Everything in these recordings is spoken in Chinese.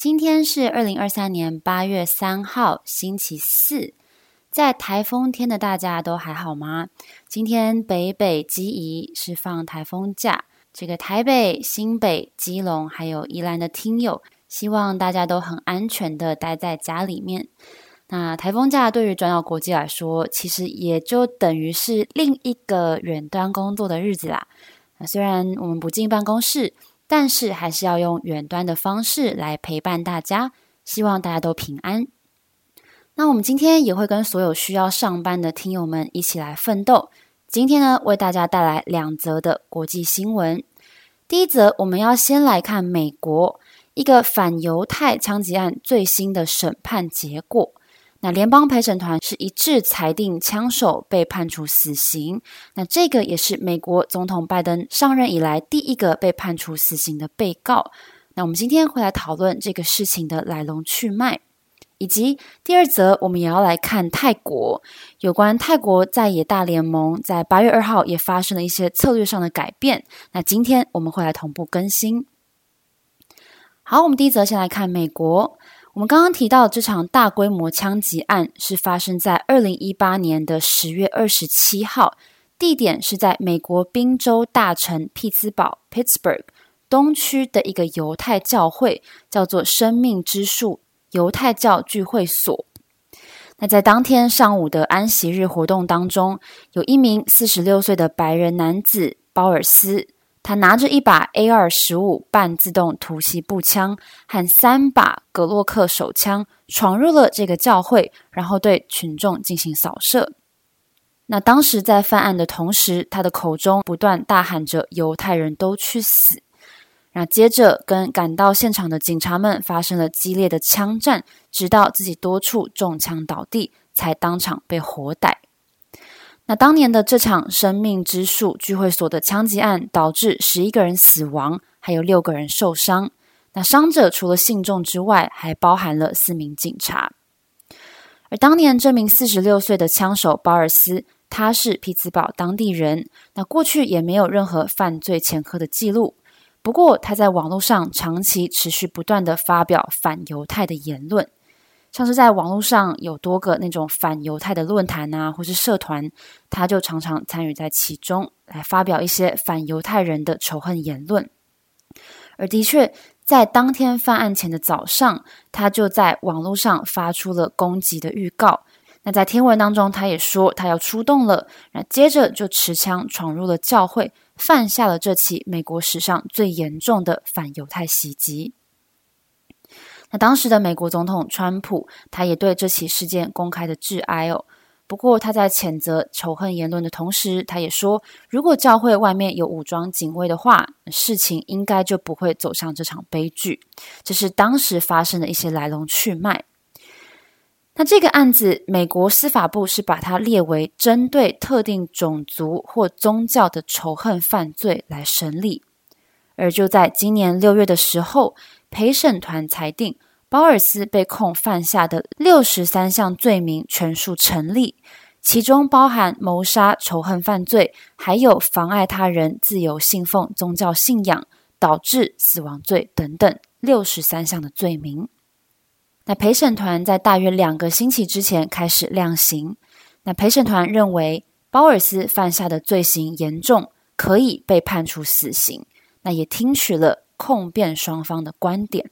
今天是二零二三年八月三号，星期四。在台风天的大家都还好吗？今天北北基宜是放台风假，这个台北、新北、基隆还有宜兰的听友，希望大家都很安全的待在家里面。那台风假对于转角国际来说，其实也就等于是另一个远端工作的日子啦。虽然我们不进办公室，但是还是要用远端的方式来陪伴大家，希望大家都平安。那我们今天也会跟所有需要上班的听友们一起来奋斗。今天呢，为大家带来两则的国际新闻。第一则，我们要先来看美国一个反犹太枪击案最新的审判结果。那联邦陪审团是一致裁定枪手被判处死刑。那这个也是美国总统拜登上任以来第一个被判处死刑的被告。那我们今天会来讨论这个事情的来龙去脉。以及第二则，我们也要来看泰国有关泰国在野大联盟在八月二号也发生了一些策略上的改变。那今天我们会来同步更新。好，我们第一则先来看美国。我们刚刚提到这场大规模枪击案是发生在二零一八年的十月二十七号，地点是在美国宾州大城匹兹堡 （Pittsburgh） 东区的一个犹太教会，叫做生命之树。犹太教聚会所。那在当天上午的安息日活动当中，有一名四十六岁的白人男子鲍尔斯，他拿着一把 A 二十五半自动突袭步枪和三把格洛克手枪，闯入了这个教会，然后对群众进行扫射。那当时在犯案的同时，他的口中不断大喊着“犹太人都去死”。那接着跟赶到现场的警察们发生了激烈的枪战，直到自己多处中枪倒地，才当场被活逮。那当年的这场生命之树聚会所的枪击案，导致十一个人死亡，还有六个人受伤。那伤者除了信众之外，还包含了四名警察。而当年这名四十六岁的枪手鲍尔斯，他是匹兹堡当地人，那过去也没有任何犯罪前科的记录。不过，他在网络上长期持续不断的发表反犹太的言论，像是在网络上有多个那种反犹太的论坛啊，或是社团，他就常常参与在其中，来发表一些反犹太人的仇恨言论。而的确，在当天犯案前的早上，他就在网络上发出了攻击的预告。那在天文当中，他也说他要出动了，那接着就持枪闯入了教会。犯下了这起美国史上最严重的反犹太袭击。那当时的美国总统川普，他也对这起事件公开的致哀哦。不过他在谴责仇恨言论的同时，他也说，如果教会外面有武装警卫的话，事情应该就不会走向这场悲剧。这是当时发生的一些来龙去脉。那这个案子，美国司法部是把它列为针对特定种族或宗教的仇恨犯罪来审理。而就在今年六月的时候，陪审团裁定鲍尔斯被控犯下的六十三项罪名全数成立，其中包含谋杀、仇恨犯罪，还有妨碍他人自由信奉宗教信仰导致死亡罪等等六十三项的罪名。那陪审团在大约两个星期之前开始量刑。那陪审团认为鲍尔斯犯下的罪行严重，可以被判处死刑。那也听取了控辩双方的观点。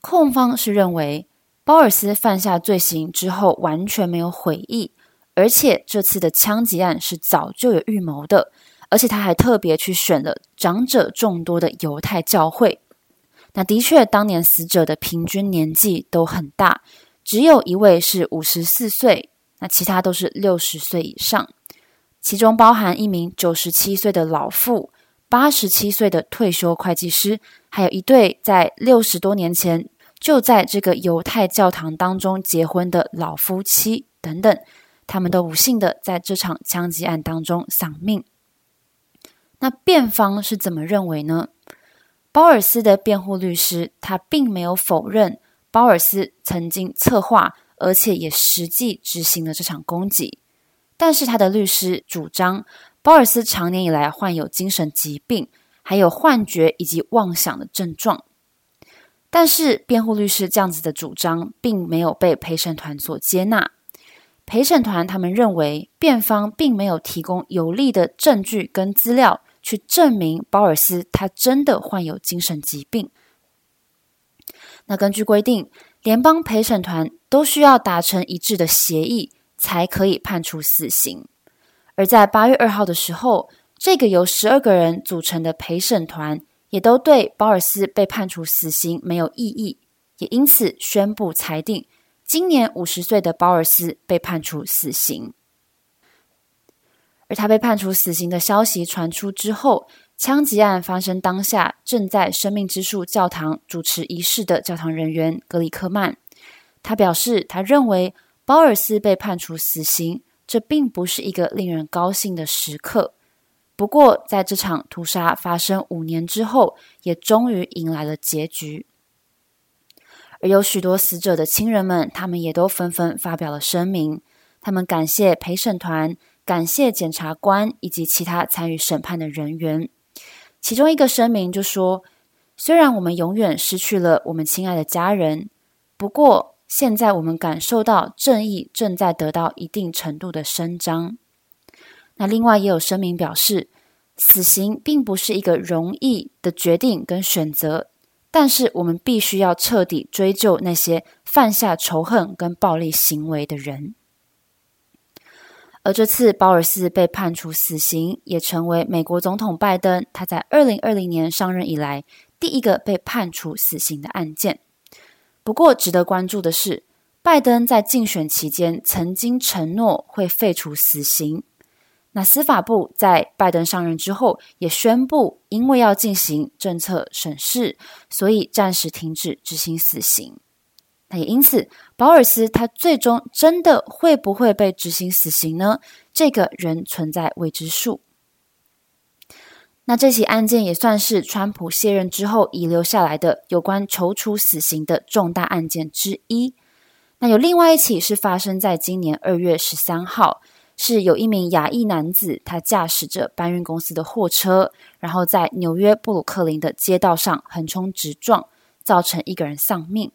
控方是认为鲍尔斯犯下罪行之后完全没有悔意，而且这次的枪击案是早就有预谋的，而且他还特别去选了长者众多的犹太教会。那的确，当年死者的平均年纪都很大，只有一位是五十四岁，那其他都是六十岁以上，其中包含一名九十七岁的老妇、八十七岁的退休会计师，还有一对在六十多年前就在这个犹太教堂当中结婚的老夫妻等等，他们都不幸的在这场枪击案当中丧命。那辩方是怎么认为呢？鲍尔斯的辩护律师他并没有否认鲍尔斯曾经策划，而且也实际执行了这场攻击，但是他的律师主张鲍尔斯长年以来患有精神疾病，还有幻觉以及妄想的症状。但是辩护律师这样子的主张并没有被陪审团所接纳。陪审团他们认为辩方并没有提供有力的证据跟资料。去证明鲍尔斯他真的患有精神疾病。那根据规定，联邦陪审团都需要达成一致的协议，才可以判处死刑。而在八月二号的时候，这个由十二个人组成的陪审团也都对鲍尔斯被判处死刑没有异议，也因此宣布裁定，今年五十岁的鲍尔斯被判处死刑。而他被判处死刑的消息传出之后，枪击案发生当下，正在生命之树教堂主持仪式的教堂人员格里克曼，他表示，他认为鲍尔斯被判处死刑，这并不是一个令人高兴的时刻。不过，在这场屠杀发生五年之后，也终于迎来了结局。而有许多死者的亲人们，他们也都纷纷发表了声明，他们感谢陪审团。感谢检察官以及其他参与审判的人员。其中一个声明就说：“虽然我们永远失去了我们亲爱的家人，不过现在我们感受到正义正在得到一定程度的伸张。”那另外也有声明表示，死刑并不是一个容易的决定跟选择，但是我们必须要彻底追究那些犯下仇恨跟暴力行为的人。而这次鲍尔斯被判处死刑，也成为美国总统拜登他在二零二零年上任以来第一个被判处死刑的案件。不过，值得关注的是，拜登在竞选期间曾经承诺会废除死刑。那司法部在拜登上任之后也宣布，因为要进行政策审视，所以暂时停止执行死刑。那也因此，保尔斯他最终真的会不会被执行死刑呢？这个仍存在未知数。那这起案件也算是川普卸任之后遗留下来的有关求处死刑的重大案件之一。那有另外一起是发生在今年二月十三号，是有一名亚裔男子，他驾驶着搬运公司的货车，然后在纽约布鲁克林的街道上横冲直撞，造成一个人丧命。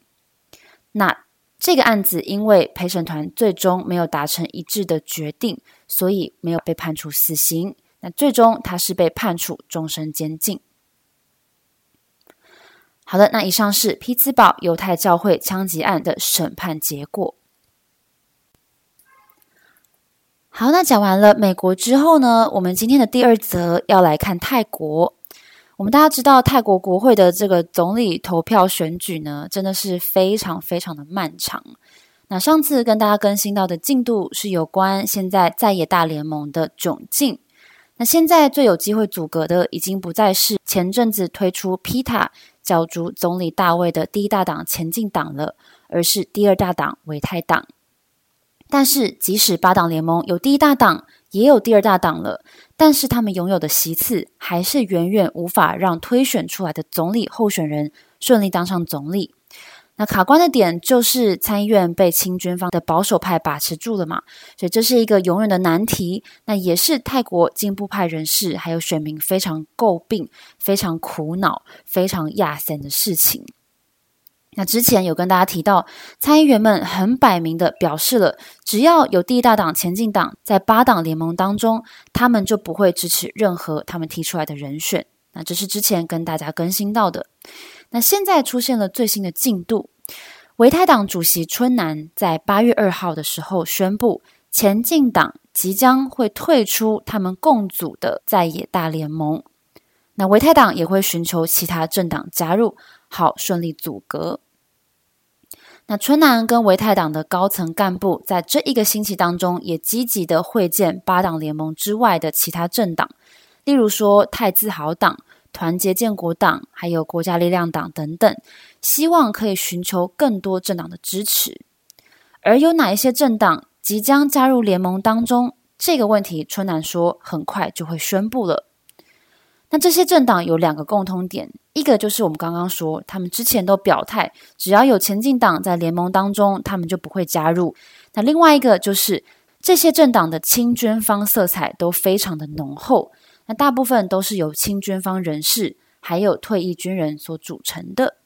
那这个案子因为陪审团最终没有达成一致的决定，所以没有被判处死刑。那最终他是被判处终身监禁。好的，那以上是匹兹堡犹太教会枪击案的审判结果。好，那讲完了美国之后呢，我们今天的第二则要来看泰国。我们大家知道，泰国国会的这个总理投票选举呢，真的是非常非常的漫长。那上次跟大家更新到的进度是有关现在在野大联盟的窘境。那现在最有机会阻隔的，已经不再是前阵子推出皮塔角逐总理大卫的第一大党前进党了，而是第二大党维泰党。但是，即使八党联盟有第一大党，也有第二大党了，但是他们拥有的席次还是远远无法让推选出来的总理候选人顺利当上总理。那卡关的点就是参议院被亲军方的保守派把持住了嘛，所以这是一个永远的难题。那也是泰国进步派人士还有选民非常诟病、非常苦恼、非常亚森的事情。那之前有跟大家提到，参议员们很摆明的表示了，只要有第一大党前进党在八党联盟当中，他们就不会支持任何他们提出来的人选。那这是之前跟大家更新到的。那现在出现了最新的进度，维泰党主席春南在八月二号的时候宣布，前进党即将会退出他们共组的在野大联盟。那维泰党也会寻求其他政党加入，好顺利组阁。那春南跟维泰党的高层干部在这一个星期当中，也积极的会见八党联盟之外的其他政党，例如说泰自豪党、团结建国党，还有国家力量党等等，希望可以寻求更多政党的支持。而有哪一些政党即将加入联盟当中？这个问题，春楠说很快就会宣布了。那这些政党有两个共通点，一个就是我们刚刚说，他们之前都表态，只要有前进党在联盟当中，他们就不会加入。那另外一个就是这些政党的亲军方色彩都非常的浓厚，那大部分都是由亲军方人士还有退役军人所组成的。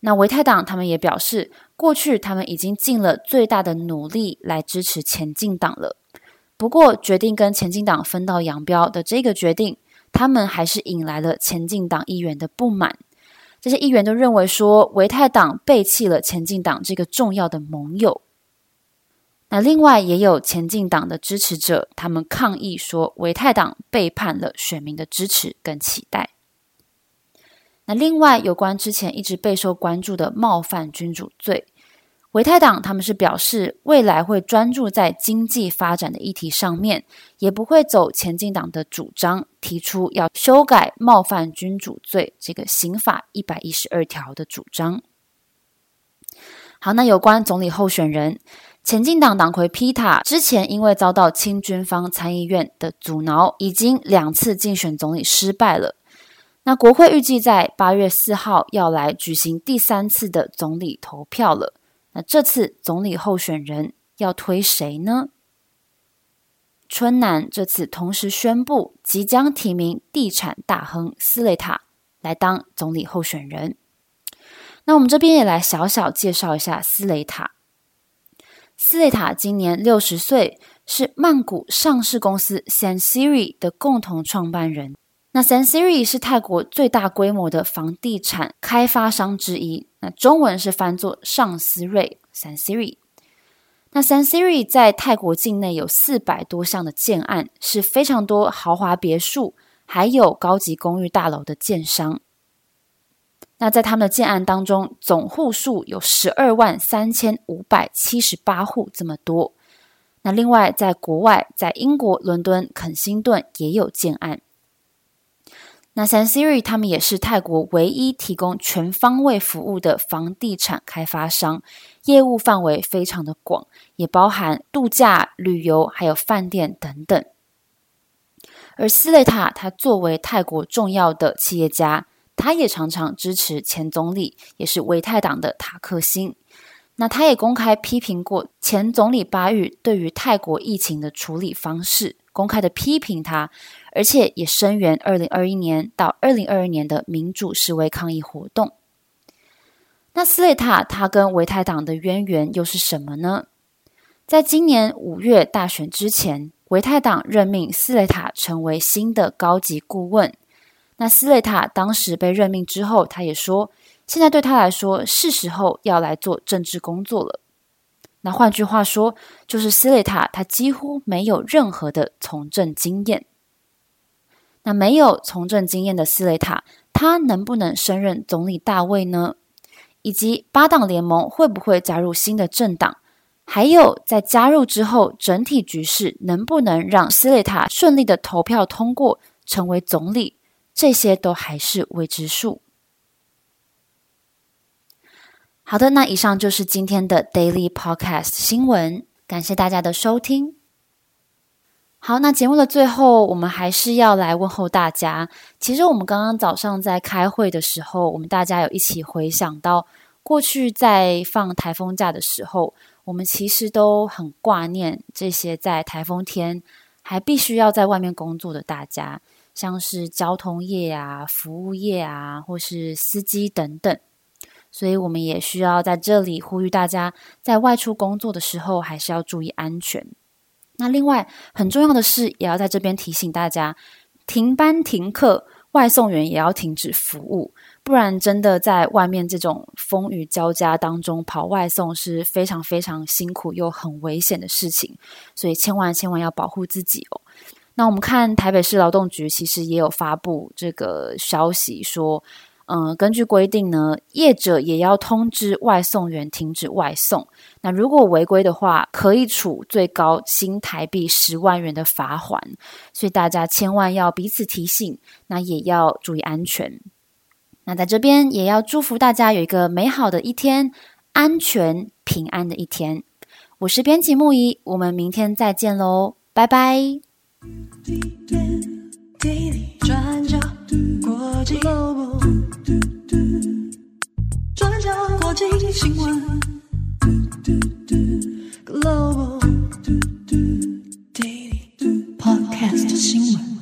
那维泰党他们也表示，过去他们已经尽了最大的努力来支持前进党了。不过，决定跟前进党分道扬镳的这个决定，他们还是引来了前进党议员的不满。这些议员都认为说，维泰党背弃了前进党这个重要的盟友。那另外也有前进党的支持者，他们抗议说，维泰党背叛了选民的支持跟期待。那另外，有关之前一直备受关注的冒犯君主罪，维泰党他们是表示未来会专注在经济发展的议题上面，也不会走前进党的主张，提出要修改冒犯君主罪这个刑法一百一十二条的主张。好，那有关总理候选人，前进党党魁皮塔之前因为遭到亲军方参议院的阻挠，已经两次竞选总理失败了。那国会预计在八月四号要来举行第三次的总理投票了。那这次总理候选人要推谁呢？春南这次同时宣布即将提名地产大亨斯雷塔来当总理候选人。那我们这边也来小小介绍一下斯雷塔。斯雷塔今年六十岁，是曼谷上市公司 Sansiri 的共同创办人。那 Sansiri 是泰国最大规模的房地产开发商之一，那中文是翻作上思瑞 Sansiri。那 Sansiri 在泰国境内有四百多项的建案，是非常多豪华别墅，还有高级公寓大楼的建商。那在他们的建案当中，总户数有十二万三千五百七十八户这么多。那另外，在国外，在英国伦敦肯辛顿也有建案。那 Sansiri 他们也是泰国唯一提供全方位服务的房地产开发商，业务范围非常的广，也包含度假、旅游，还有饭店等等。而斯雷塔他作为泰国重要的企业家，他也常常支持前总理，也是维泰党的塔克辛。那他也公开批评过前总理巴育对于泰国疫情的处理方式，公开的批评他。而且也声援二零二一年到二零二二年的民主示威抗议活动。那斯雷塔他跟维泰党的渊源又是什么呢？在今年五月大选之前，维泰党任命斯雷塔成为新的高级顾问。那斯雷塔当时被任命之后，他也说，现在对他来说是时候要来做政治工作了。那换句话说，就是斯雷塔他几乎没有任何的从政经验。那没有从政经验的斯雷塔，他能不能胜任总理大位呢？以及八党联盟会不会加入新的政党？还有在加入之后，整体局势能不能让斯雷塔顺利的投票通过成为总理？这些都还是未知数。好的，那以上就是今天的 Daily Podcast 新闻，感谢大家的收听。好，那节目的最后，我们还是要来问候大家。其实我们刚刚早上在开会的时候，我们大家有一起回想到过去在放台风假的时候，我们其实都很挂念这些在台风天还必须要在外面工作的大家，像是交通业啊、服务业啊，或是司机等等。所以我们也需要在这里呼吁大家，在外出工作的时候，还是要注意安全。那另外很重要的是，也要在这边提醒大家，停班停课，外送员也要停止服务，不然真的在外面这种风雨交加当中跑外送是非常非常辛苦又很危险的事情，所以千万千万要保护自己哦。那我们看台北市劳动局其实也有发布这个消息说，嗯，根据规定呢，业者也要通知外送员停止外送。那如果违规的话，可以处最高新台币十万元的罚款。所以大家千万要彼此提醒，那也要注意安全。那在这边也要祝福大家有一个美好的一天，安全平安的一天。我是编辑木仪，我们明天再见喽，拜拜。地理转角国际 logo do do do 转角国际新闻 global Daily podcast 新闻